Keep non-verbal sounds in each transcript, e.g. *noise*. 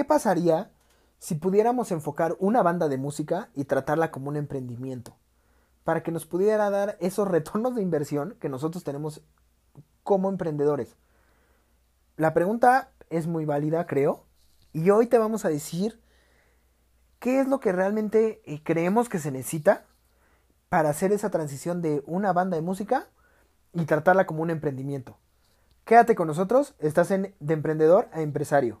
¿qué pasaría si pudiéramos enfocar una banda de música y tratarla como un emprendimiento? Para que nos pudiera dar esos retornos de inversión que nosotros tenemos como emprendedores. La pregunta es muy válida, creo, y hoy te vamos a decir qué es lo que realmente eh, creemos que se necesita para hacer esa transición de una banda de música y tratarla como un emprendimiento. Quédate con nosotros, estás en de emprendedor a empresario.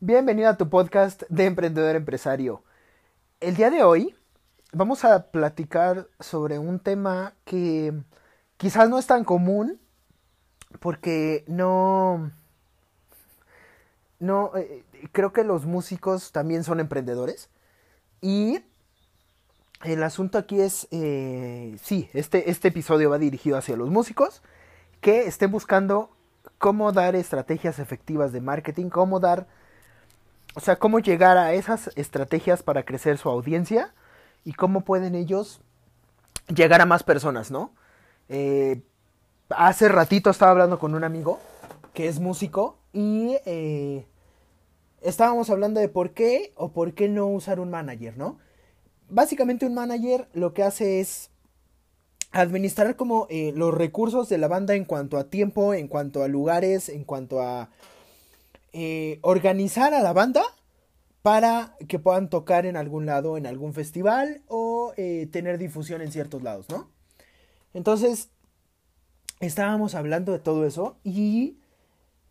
Bienvenido a tu podcast de emprendedor empresario. El día de hoy vamos a platicar sobre un tema que quizás no es tan común porque no no eh, creo que los músicos también son emprendedores y el asunto aquí es eh, sí este este episodio va dirigido hacia los músicos que estén buscando cómo dar estrategias efectivas de marketing cómo dar o sea cómo llegar a esas estrategias para crecer su audiencia y cómo pueden ellos llegar a más personas, ¿no? Eh, hace ratito estaba hablando con un amigo que es músico y eh, estábamos hablando de por qué o por qué no usar un manager, ¿no? Básicamente un manager lo que hace es administrar como eh, los recursos de la banda en cuanto a tiempo, en cuanto a lugares, en cuanto a organizar a la banda para que puedan tocar en algún lado, en algún festival o eh, tener difusión en ciertos lados, ¿no? Entonces, estábamos hablando de todo eso y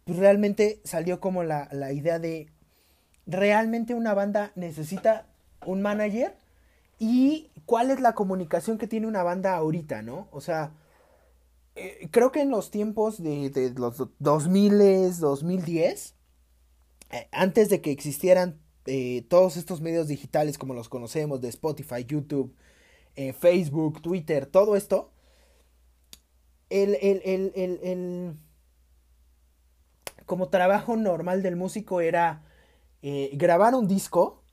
pues, realmente salió como la, la idea de, realmente una banda necesita un manager y cuál es la comunicación que tiene una banda ahorita, ¿no? O sea, eh, creo que en los tiempos de, de los 2000, 2010, eh, antes de que existieran eh, todos estos medios digitales como los conocemos, de Spotify, YouTube, eh, Facebook, Twitter, todo esto, el, el, el, como trabajo normal del músico era eh, grabar un disco,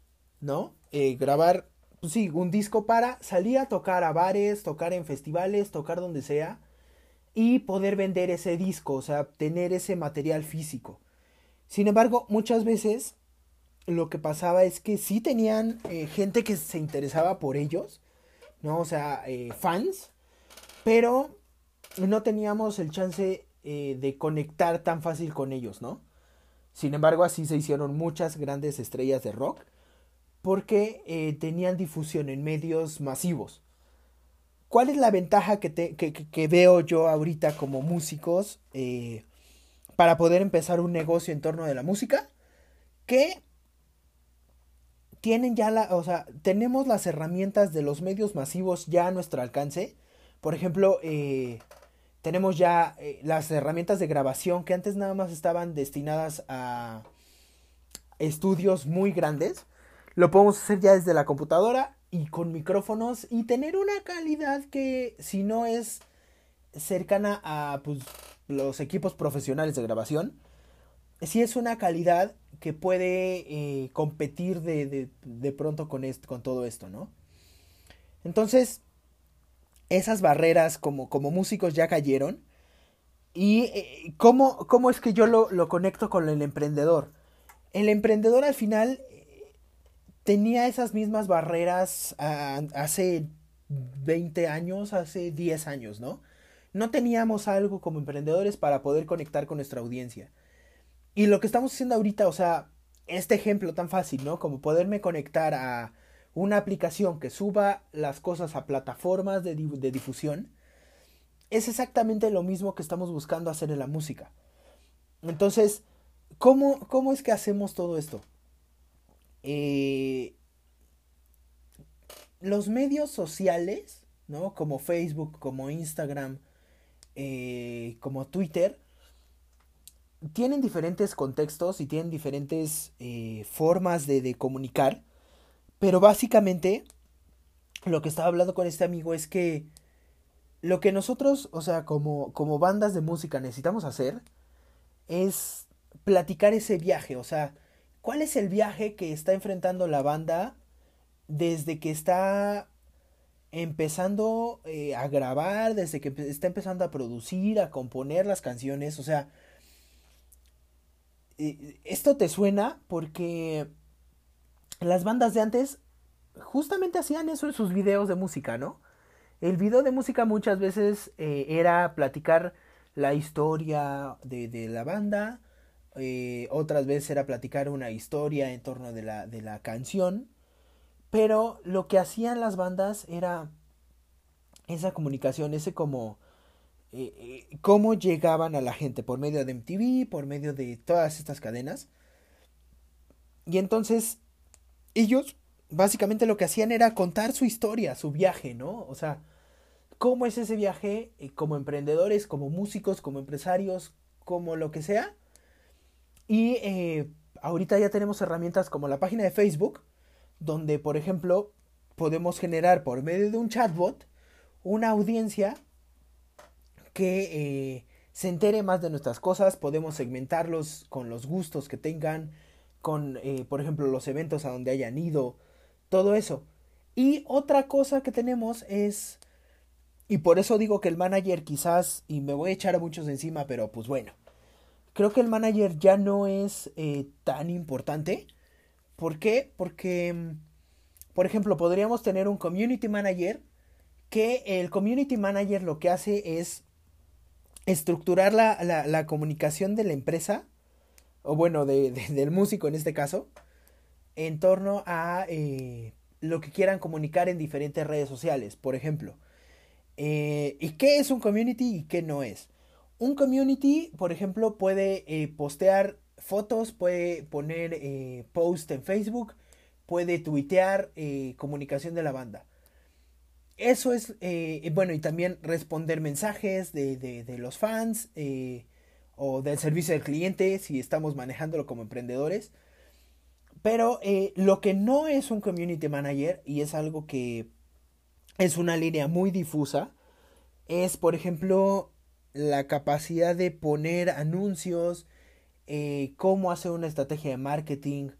¿no? grabar, pues sí, un disco para salir a tocar a bares, tocar en festivales, tocar donde sea y poder vender ese disco, o sea, tener ese material físico. Sin embargo, muchas veces lo que pasaba es que sí tenían eh, gente que se interesaba por ellos, ¿no? O sea, eh, fans, pero no teníamos el chance eh, de conectar tan fácil con ellos, ¿no? Sin embargo, así se hicieron muchas grandes estrellas de rock porque tenían difusión en medios masivos. ¿Cuál es la ventaja que, te, que, que veo yo ahorita como músicos para poder empezar un negocio en torno de la música? Que tienen ya la, o sea, tenemos las herramientas de los medios masivos ya a nuestro alcance. Por ejemplo, eh, tenemos ya eh, las herramientas de grabación que antes nada más estaban destinadas a estudios muy grandes. Lo podemos hacer ya desde la computadora y con micrófonos y tener una calidad que si no es cercana a pues, los equipos profesionales de grabación, si es una calidad que puede eh, competir de, pronto con, esto, con todo esto, ¿no? Entonces, esas barreras como, como músicos ya cayeron. ¿Y eh, ¿cómo, ¿cómo, es que yo lo, lo, conecto con el emprendedor? El emprendedor al final eh, tenía esas mismas barreras hace 20 años, hace 10 años, ¿no? No teníamos algo como emprendedores para poder conectar con nuestra audiencia. Y lo que estamos haciendo ahorita, o sea, este ejemplo tan fácil, ¿no? Como poderme conectar a una aplicación que suba las cosas a plataformas de, difusión, es exactamente lo mismo que estamos buscando hacer en la música. Entonces, ¿cómo, cómo es que hacemos todo esto? Eh, los medios sociales, ¿no? Como Facebook, como Instagram, eh, como Twitter, tienen diferentes contextos y tienen diferentes eh, formas de, comunicar. Pero básicamente, lo que estaba hablando con este amigo es que lo que nosotros, o sea, como, como bandas de música necesitamos hacer es platicar ese viaje. O sea, ¿cuál es el viaje que está enfrentando la banda desde que está empezando eh, a grabar, desde que está empezando a producir, a componer las canciones, o sea, eh, esto te suena porque las bandas de antes justamente hacían eso en sus videos de música, ¿no? El video de música muchas veces eh, era platicar la historia de, la banda, otras veces era platicar una historia en torno de la, de la canción, pero lo que hacían las bandas era esa comunicación, ese como... Eh, eh, cómo llegaban a la gente por medio de MTV, por medio de todas estas cadenas. Y entonces ellos básicamente lo que hacían era contar su historia, su viaje, ¿no? O sea, cómo es ese viaje eh, como emprendedores, como músicos, como empresarios, como lo que sea. Y ahorita ya tenemos herramientas como la página de Facebook, donde, por ejemplo, podemos generar por medio de un chatbot una audiencia que eh, se entere más de nuestras cosas, podemos segmentarlos con los gustos que tengan, con, eh, por ejemplo, los eventos a donde hayan ido, todo eso. Y otra cosa que tenemos es, y por eso digo que el manager quizás, y me voy a echar a muchos encima, pero pues bueno, creo que el manager ya no es eh, tan importante ¿Por qué? Porque, mm, por ejemplo, podríamos tener un community manager que el community manager lo que hace es estructurar la, comunicación de la empresa, o bueno, del músico en este caso, en torno a eh, lo que quieran comunicar en diferentes redes sociales, por ejemplo. Eh, ¿Y qué es un community y qué no es? Un community, por ejemplo, puede eh, postear fotos, puede poner eh, post en Facebook, puede tuitear eh, comunicación de la banda. Eso es, eh, bueno, y también responder mensajes de, de, los fans o del servicio del cliente si estamos manejándolo como emprendedores. Pero lo que no es un community manager y es algo que es una línea muy difusa, es por ejemplo la capacidad de poner anuncios, eh, cómo hacer una estrategia de marketing,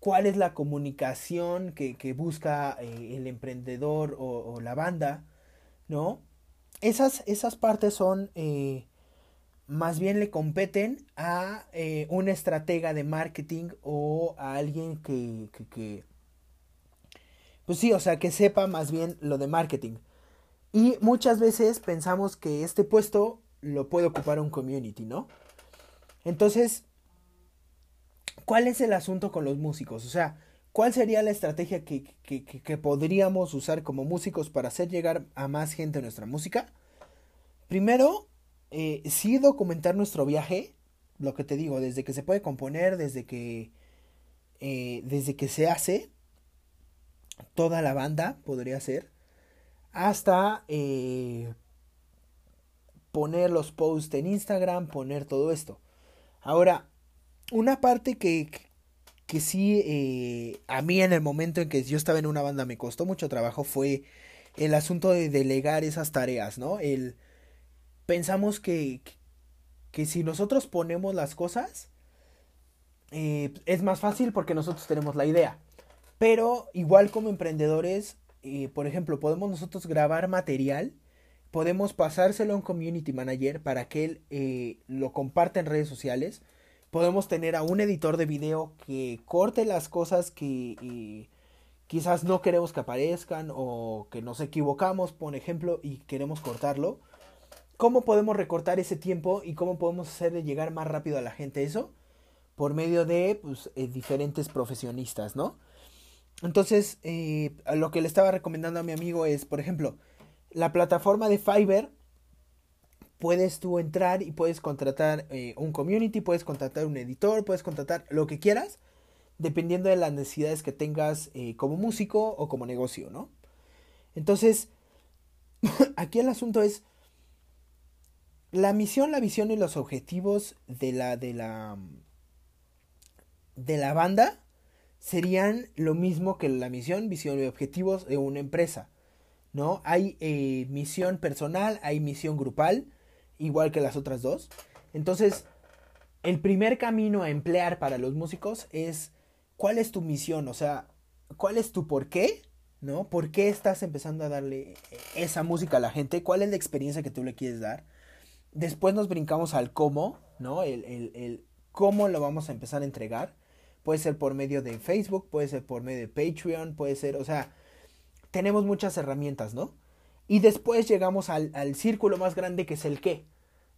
cuál es la comunicación que, busca eh, el emprendedor o, la banda, ¿no? Esas, esas partes son, eh, más bien le competen a un estratega de marketing o a alguien que, que, que, pues sí, o sea, que sepa más bien lo de marketing. Y muchas veces pensamos que este puesto lo puede ocupar un community, ¿no? Entonces, ¿cuál es el asunto con los músicos? O sea, ¿cuál sería la estrategia que, que, podríamos usar como músicos para hacer llegar a más gente nuestra música? Primero, eh, sí documentar nuestro viaje, lo que te digo, desde que se puede componer, desde que, eh, desde que se hace, toda la banda podría ser, hasta eh, poner los posts en Instagram, poner todo esto. Ahora, una parte que, que sí eh, a mí en el momento en que yo estaba en una banda me costó mucho trabajo fue el asunto de delegar esas tareas, ¿no? El pensamos que, que si nosotros ponemos las cosas eh, es más fácil porque nosotros tenemos la idea. Pero igual como emprendedores, eh, por ejemplo, podemos nosotros grabar material, podemos pasárselo a un community manager para que él lo comparta en redes sociales podemos tener a un editor de video que corte las cosas que eh, quizás no queremos que aparezcan o que nos equivocamos, por ejemplo, y queremos cortarlo. ¿Cómo podemos recortar ese tiempo y cómo podemos hacer de llegar más rápido a la gente eso? por medio de pues, eh, diferentes profesionistas, ¿no? Entonces, eh, lo que le estaba recomendando a mi amigo es, por ejemplo, la plataforma de Fiverr, puedes tú entrar y puedes contratar eh, un community, puedes contratar un editor, puedes contratar lo que quieras, dependiendo de las necesidades que tengas como músico o como negocio, ¿no? Entonces, *laughs* aquí el asunto es la misión, la visión y los objetivos de la de la de la banda serían lo mismo que la misión, visión y objetivos de una empresa. ¿No? Hay eh, misión personal, hay misión grupal, igual que las otras dos. Entonces, el primer camino a emplear para los músicos es cuál es tu misión, o sea, cuál es tu por qué, ¿no? ¿Por qué estás empezando a darle esa música a la gente? ¿Cuál es la experiencia que tú le quieres dar? Después nos brincamos al cómo, ¿no? El, el, el cómo lo vamos a empezar a entregar. Puede ser por medio de Facebook, puede ser por medio de Patreon, puede ser, o sea, tenemos muchas herramientas, ¿no? Y después llegamos al, círculo más grande que es el qué.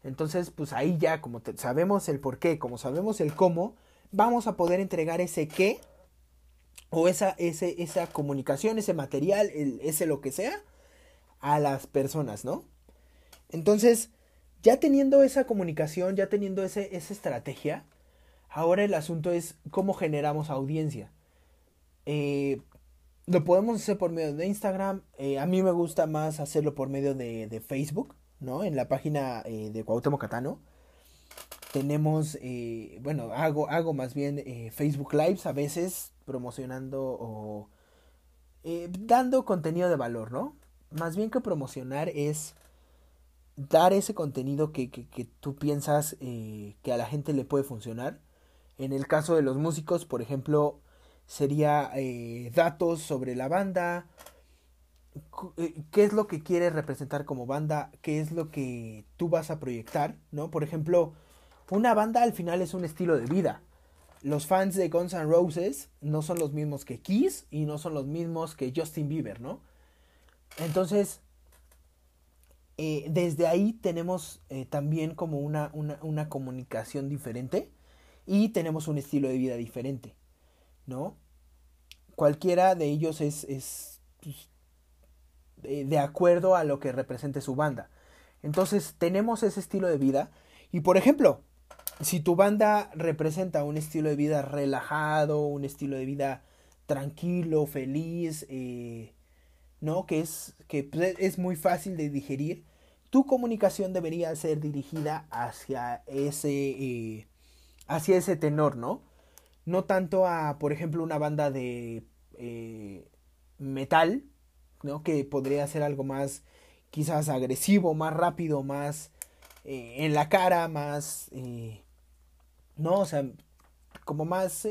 Entonces, pues ahí ya, como sabemos el por qué, como sabemos el cómo, vamos a poder entregar ese qué o esa, ese, esa comunicación, ese material, ese lo que sea, a las personas, ¿no? Entonces, ya teniendo esa comunicación, ya teniendo ese, esa estrategia, Ahora el asunto es cómo generamos audiencia. Eh, lo podemos hacer por medio de Instagram. Eh, a mí me gusta más hacerlo por medio de, Facebook, ¿no? En la página eh, de Cuauhtémoc Catano. Tenemos, bueno, hago, hago más bien Facebook Lives a veces promocionando o dando contenido de valor, ¿no? Más bien que promocionar es dar ese contenido que, que tú piensas que a la gente le puede funcionar en el caso de los músicos, por ejemplo, sería eh, datos sobre la banda, eh, qué es lo que quieres representar como banda, qué es lo que tú vas a proyectar, ¿no? Por ejemplo, una banda al final es un estilo de vida. Los fans de Guns N' Roses no son los mismos que Kiss y no son los mismos que Justin Bieber, ¿no? Entonces, eh, desde ahí tenemos también como una, una, una comunicación diferente y tenemos un estilo de vida diferente, ¿no? Cualquiera de ellos es, es pues, de acuerdo a lo que represente su banda. Entonces tenemos ese estilo de vida y por ejemplo, si tu banda representa un estilo de vida relajado, un estilo de vida tranquilo, feliz, eh, ¿no? Que es, que pues, es muy fácil de digerir, tu comunicación debería ser dirigida hacia ese, eh, hacia ese tenor, ¿no? No tanto a, por ejemplo, una banda de eh, metal, ¿no? Que podría ser algo más, quizás agresivo, más rápido, más eh, en la cara, más, eh, ¿no? O sea, como más,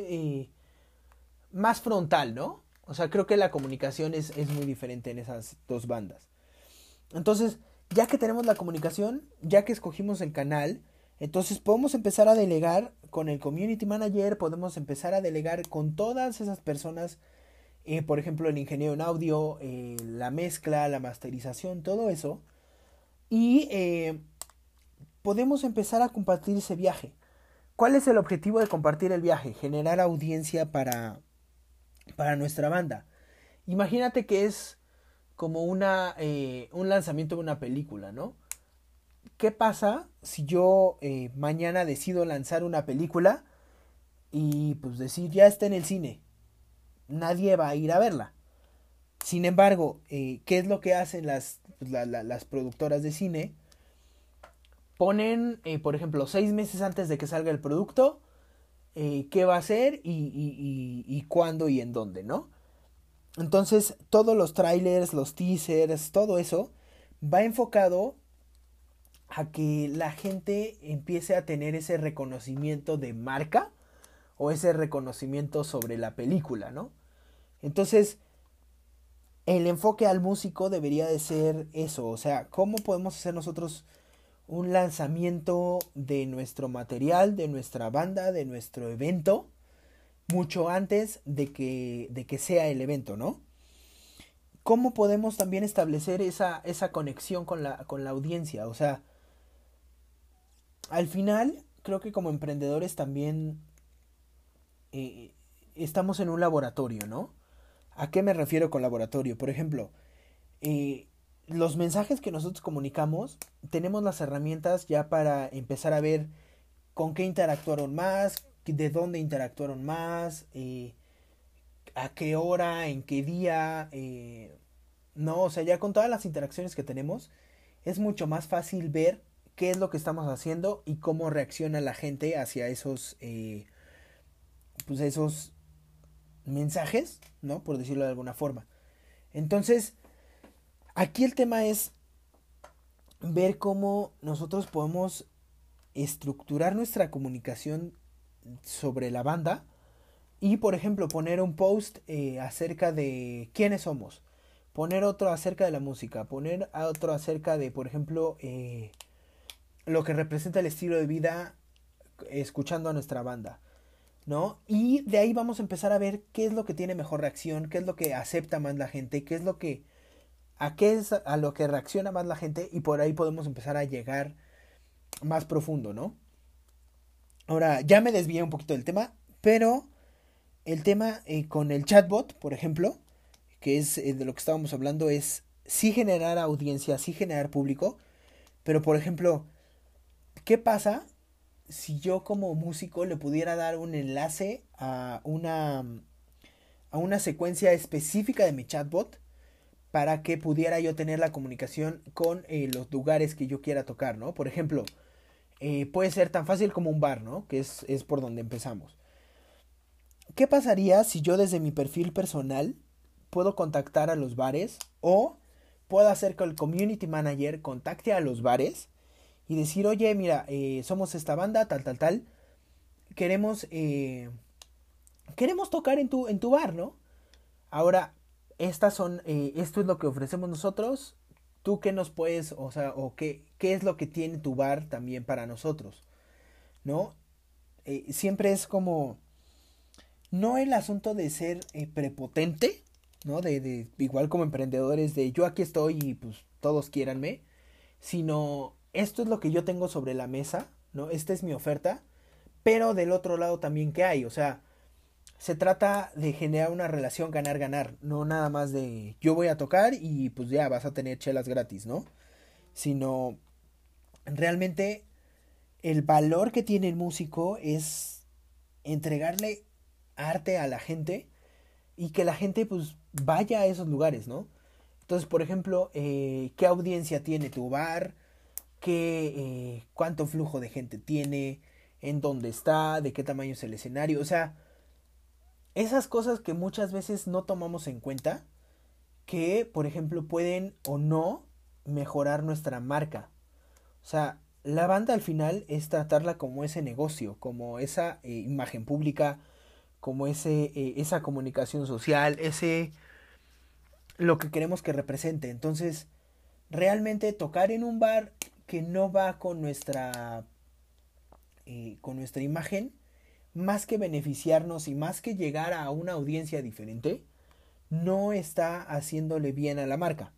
más frontal, ¿no? O sea, creo que la comunicación es, es muy diferente en esas dos bandas. Entonces, ya que tenemos la comunicación, ya que escogimos el canal, entonces podemos empezar a delegar con el community manager, podemos empezar a delegar con todas esas personas, eh, por ejemplo el ingeniero en audio, eh, la mezcla, la masterización, todo eso. Y eh, podemos empezar a compartir ese viaje. ¿Cuál es el objetivo de compartir el viaje? Generar audiencia para, para nuestra banda. Imagínate que es como una, un lanzamiento de una película, ¿no? ¿Qué pasa si yo eh, mañana decido lanzar una película y pues decir ya está en el cine? Nadie va a ir a verla. Sin embargo, eh, ¿qué es lo que hacen las, pues, las productoras de cine? Ponen, eh, por ejemplo, seis meses antes de que salga el producto, qué va a ser y, y, y, cuándo y en dónde, ¿no? Entonces, todos los trailers, los teasers, todo eso va enfocado a que la gente empiece a tener ese reconocimiento de marca o ese reconocimiento sobre la película, ¿no? Entonces, el enfoque al músico debería de ser eso, o sea, ¿cómo podemos hacer nosotros un lanzamiento de nuestro material, de nuestra banda, de nuestro evento, mucho antes de que, de que sea el evento, ¿no? ¿Cómo podemos también establecer esa, esa conexión con la, con la audiencia? O sea, al final, creo que como emprendedores también eh, estamos en un laboratorio, ¿no? ¿A qué me refiero con laboratorio? Por ejemplo, eh, los mensajes que nosotros comunicamos, tenemos las herramientas ya para empezar a ver con qué interactuaron más, de dónde interactuaron más, eh, a qué hora, en qué día, no, o sea, ya con todas las interacciones que tenemos, es mucho más fácil ver qué es lo que estamos haciendo y cómo reacciona la gente hacia esos, eh, pues esos mensajes, ¿no? Por decirlo de alguna forma. Entonces, aquí el tema es ver cómo nosotros podemos estructurar nuestra comunicación sobre la banda y, por ejemplo, poner un post eh, acerca de quiénes somos, poner otro acerca de la música, poner otro acerca de, por ejemplo, eh, lo que representa el estilo de vida escuchando a nuestra banda. ¿No? Y de ahí vamos a empezar a ver qué es lo que tiene mejor reacción, qué es lo que acepta más la gente, qué es lo que a qué es a lo que reacciona más la gente y por ahí podemos empezar a llegar más profundo, ¿no? Ahora, ya me desvié un poquito del tema, pero el tema eh, con el chatbot, por ejemplo, que es eh, de lo que estábamos hablando, es sí generar audiencia, sí generar público, pero por ejemplo, ¿qué pasa si yo como músico le pudiera dar un enlace a una, a una secuencia específica de mi chatbot para que pudiera yo tener la comunicación con eh, los lugares que yo quiera tocar, ¿no? Por ejemplo, eh, puede ser tan fácil como un bar, ¿no? Que es, es por donde empezamos. ¿Qué pasaría si yo desde mi perfil personal puedo contactar a los bares o puedo hacer que el community manager contacte a los bares y decir, oye, mira, eh, somos esta banda, tal, tal, tal, queremos, eh, queremos tocar en tu, en tu bar, ¿no? Ahora, estas son, esto es lo que ofrecemos nosotros, tú qué nos puedes, o sea, o qué, qué es lo que tiene tu bar también para nosotros, ¿no? Eh, siempre es como, no el asunto de ser eh, prepotente, ¿no? De, de, igual como emprendedores, de yo aquí estoy y pues todos quiéranme, sino esto es lo que yo tengo sobre la mesa, ¿no? Esta es mi oferta, pero del otro lado también qué hay, o sea, se trata de generar una relación ganar-ganar, no nada más de yo voy a tocar y pues ya vas a tener chelas gratis, ¿no? Sino realmente el valor que tiene el músico es entregarle arte a la gente y que la gente pues vaya a esos lugares, ¿no? Entonces, por ejemplo, eh, ¿qué audiencia tiene tu bar? ¿Qué, eh, ¿Cuánto flujo de gente tiene? ¿En dónde está? ¿De qué tamaño es el escenario? O sea, esas cosas que muchas veces no tomamos en cuenta, que por ejemplo pueden o no mejorar nuestra marca. O sea, la banda al final es tratarla como ese negocio, como esa eh, imagen pública, como ese, eh, esa comunicación social, ese lo que queremos que represente. Entonces, realmente tocar en un bar que no va con nuestra eh, con nuestra imagen más que beneficiarnos y más que llegar a una audiencia diferente, no está haciéndole bien a la marca,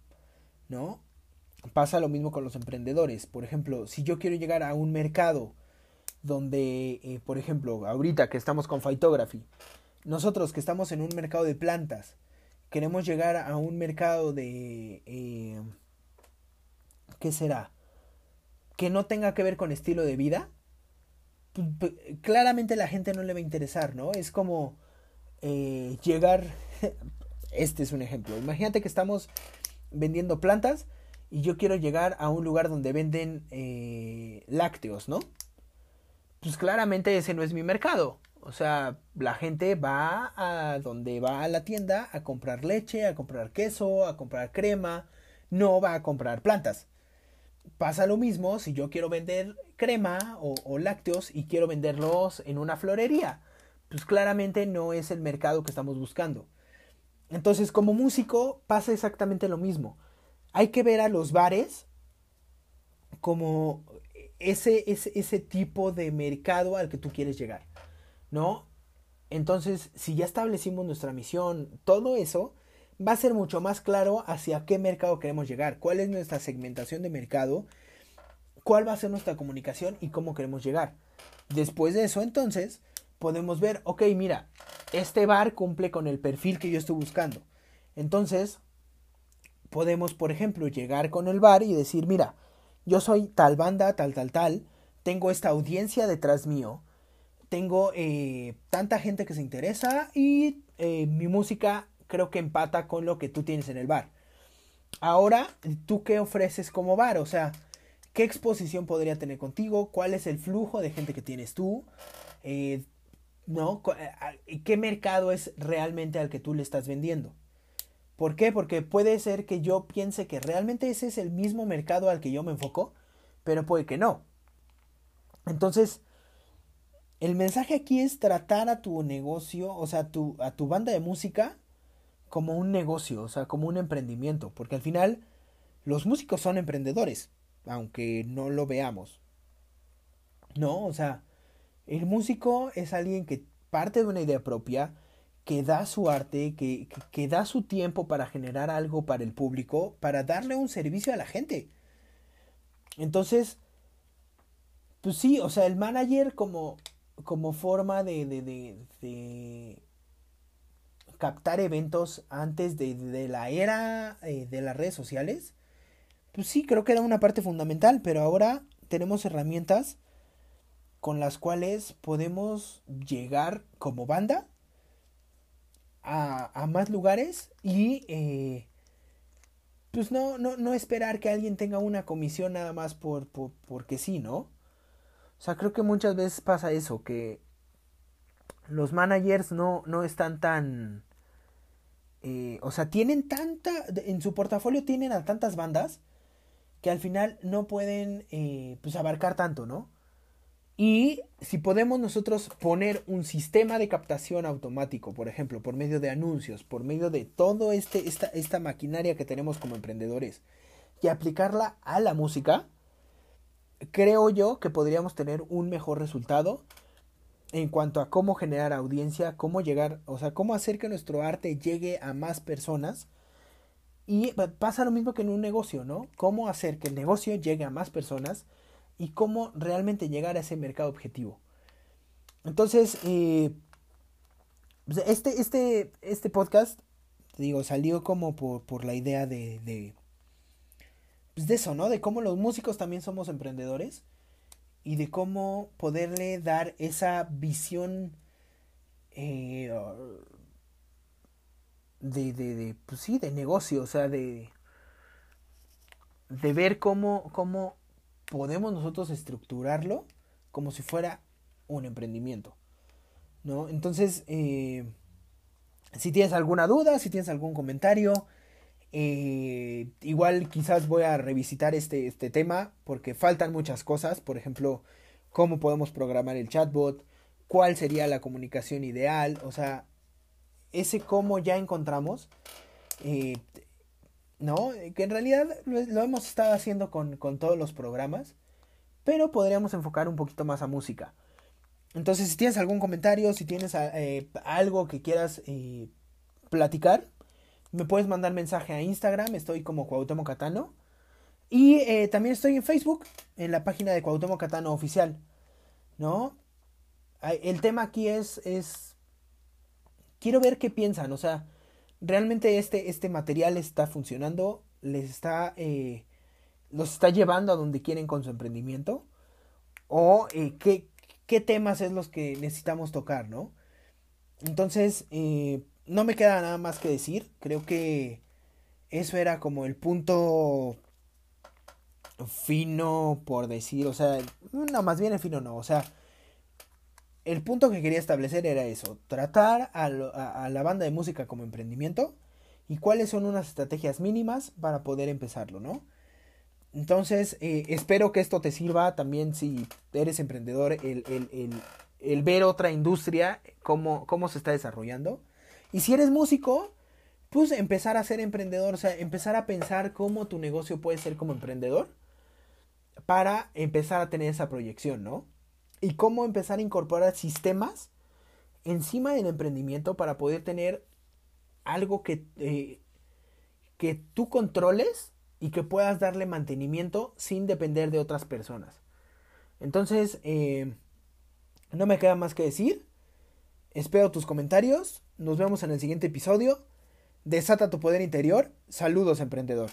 ¿no? Pasa lo mismo con los emprendedores. Por ejemplo, si yo quiero llegar a un mercado donde, eh, por ejemplo, ahorita que estamos con Phytography, nosotros que estamos en un mercado de plantas, queremos llegar a un mercado de... Eh, ¿Qué será? Que no tenga que ver con estilo de vida, claramente la gente no le va a interesar, ¿no? Es como eh, llegar, *laughs* este es un ejemplo, imagínate que estamos vendiendo plantas y yo quiero llegar a un lugar donde venden eh, lácteos, ¿no? Pues claramente ese no es mi mercado. O sea, la gente va a donde va a la tienda a comprar leche, a comprar queso, a comprar crema, no va a comprar plantas pasa lo mismo si yo quiero vender crema o, lácteos y quiero venderlos en una florería. Pues claramente no es el mercado que estamos buscando. Entonces, como músico pasa exactamente lo mismo. Hay que ver a los bares como ese, ese, ese tipo de mercado al que tú quieres llegar. ¿No? Entonces, si ya establecimos nuestra misión, todo eso, va a ser mucho más claro hacia qué mercado queremos llegar, cuál es nuestra segmentación de mercado, cuál va a ser nuestra comunicación y cómo queremos llegar. Después de eso, entonces, podemos ver, ok, mira, este bar cumple con el perfil que yo estoy buscando. Entonces, podemos, por ejemplo, llegar con el bar y decir, mira, yo soy tal banda, tal, tal, tal, tengo esta audiencia detrás mío, tengo eh, tanta gente que se interesa y eh, mi música creo que empata con lo que tú tienes en el bar. Ahora, ¿tú qué ofreces como bar? O sea, ¿qué exposición podría tener contigo? ¿Cuál es el flujo de gente que tienes tú? Eh, ¿No? ¿Qué mercado es realmente al que tú le estás vendiendo? ¿Por qué? Porque puede ser que yo piense que realmente ese es el mismo mercado al que yo me enfoco, pero puede que no. Entonces, el mensaje aquí es tratar a tu negocio, o sea, a tu, a tu banda de música como un negocio, o sea, como un emprendimiento, porque al final los músicos son emprendedores, aunque no lo veamos. No, o sea, el músico es alguien que parte de una idea propia, que da su arte, que, que, da su tiempo para generar algo para el público, para darle un servicio a la gente. Entonces, pues sí, o sea, el manager como, como forma de, de, de, captar eventos antes de, la era eh, de las redes sociales, pues sí, creo que era una parte fundamental, pero ahora tenemos herramientas con las cuales podemos llegar como banda a, más lugares y eh, pues no, no, no, esperar que alguien tenga una comisión nada más por, porque sí, ¿no? O sea, creo que muchas veces pasa eso, que los managers no, no están tan... Eh, o sea, tienen tanta... En su portafolio tienen a tantas bandas que al final no pueden eh, pues abarcar tanto, ¿no? Y si podemos nosotros poner un sistema de captación automático, por ejemplo, por medio de anuncios, por medio de toda este, esta, esta maquinaria que tenemos como emprendedores, y aplicarla a la música, creo yo que podríamos tener un mejor resultado en cuanto a cómo generar audiencia, cómo llegar, o sea, cómo hacer que nuestro arte llegue a más personas. Y pasa lo mismo que en un negocio, ¿no? Cómo hacer que el negocio llegue a más personas y cómo realmente llegar a ese mercado objetivo. Entonces, eh, pues, este, este, este podcast, digo, salió como por, la idea de, de, pues de eso, ¿no? De cómo los músicos también somos emprendedores y de cómo poderle dar esa visión eh, de, de, de, pues sí, de negocio, o sea, de, de ver cómo, cómo podemos nosotros estructurarlo como si fuera un emprendimiento. ¿No? Entonces, eh, si tienes alguna duda, si tienes algún comentario, eh, igual quizás voy a revisitar este, este tema porque faltan muchas cosas. Por ejemplo, cómo podemos programar el chatbot, cuál sería la comunicación ideal, o sea, ese cómo ya encontramos. Eh, ¿no? Que en realidad lo, hemos estado haciendo con, todos los programas, pero podríamos enfocar un poquito más a música. Entonces, si tienes algún comentario, si tienes eh, algo que quieras platicar, me puedes mandar mensaje a Instagram, estoy como Cuauhtémoc Catano. Y eh, también estoy en Facebook, en la página de Cuauhtémoc Catano Oficial, ¿no? El tema aquí es, es, quiero ver qué piensan, o sea, realmente este, este material está funcionando, les está, eh, los está llevando a donde quieren con su emprendimiento, o eh, qué, qué, temas es los que necesitamos tocar, ¿no? Entonces, no me queda nada más que decir, creo que eso era como el punto fino, por decir, o sea, no, más bien el fino no, o sea, el punto que quería establecer era eso, tratar a, la banda de música como emprendimiento y cuáles son unas estrategias mínimas para poder empezarlo, ¿no? Entonces, eh, espero que esto te sirva también si eres emprendedor, el, ver otra industria, cómo, cómo se está desarrollando. Y si eres músico, pues empezar a ser emprendedor, o sea, empezar a pensar cómo tu negocio puede ser como emprendedor para empezar a tener esa proyección, ¿no? y cómo empezar a incorporar sistemas encima del emprendimiento para poder tener algo que, eh, que tú controles y que puedas darle mantenimiento sin depender de otras personas. Entonces, eh, no me queda más que decir. Espero tus comentarios. Nos vemos en el siguiente episodio. Desata tu poder interior. Saludos, emprendedor.